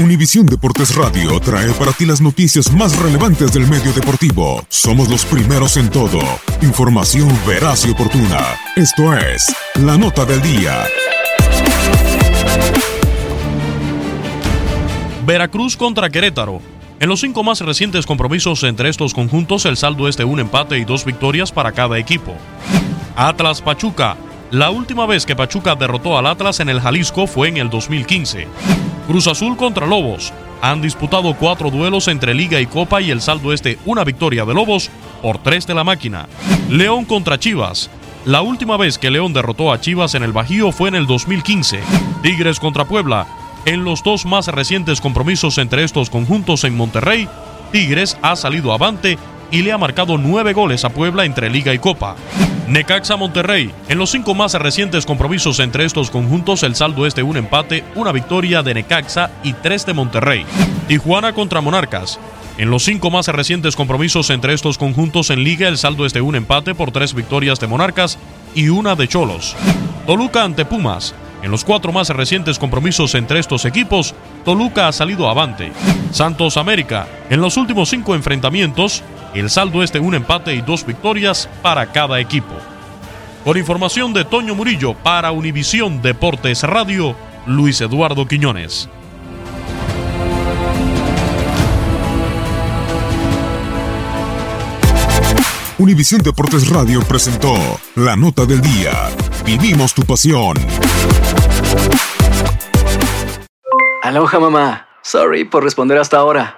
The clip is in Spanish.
Univisión Deportes Radio trae para ti las noticias más relevantes del medio deportivo. Somos los primeros en todo. Información veraz y oportuna. Esto es La Nota del Día. Veracruz contra Querétaro. En los cinco más recientes compromisos entre estos conjuntos, el saldo es de un empate y dos victorias para cada equipo. Atlas Pachuca. La última vez que Pachuca derrotó al Atlas en el Jalisco fue en el 2015. Cruz Azul contra Lobos. Han disputado cuatro duelos entre Liga y Copa y el saldo es de una victoria de Lobos por tres de la máquina. León contra Chivas. La última vez que León derrotó a Chivas en el Bajío fue en el 2015. Tigres contra Puebla. En los dos más recientes compromisos entre estos conjuntos en Monterrey, Tigres ha salido avante y le ha marcado nueve goles a Puebla entre Liga y Copa. Necaxa Monterrey. En los cinco más recientes compromisos entre estos conjuntos, el saldo es de un empate, una victoria de Necaxa y tres de Monterrey. Tijuana contra Monarcas. En los cinco más recientes compromisos entre estos conjuntos en Liga, el saldo es de un empate por tres victorias de Monarcas y una de Cholos. Toluca ante Pumas. En los cuatro más recientes compromisos entre estos equipos, Toluca ha salido avante. Santos América. En los últimos cinco enfrentamientos, el saldo es de un empate y dos victorias para cada equipo. Con información de Toño Murillo para Univisión Deportes Radio, Luis Eduardo Quiñones. Univisión Deportes Radio presentó La Nota del Día. Vivimos tu pasión. Aloha mamá. Sorry por responder hasta ahora.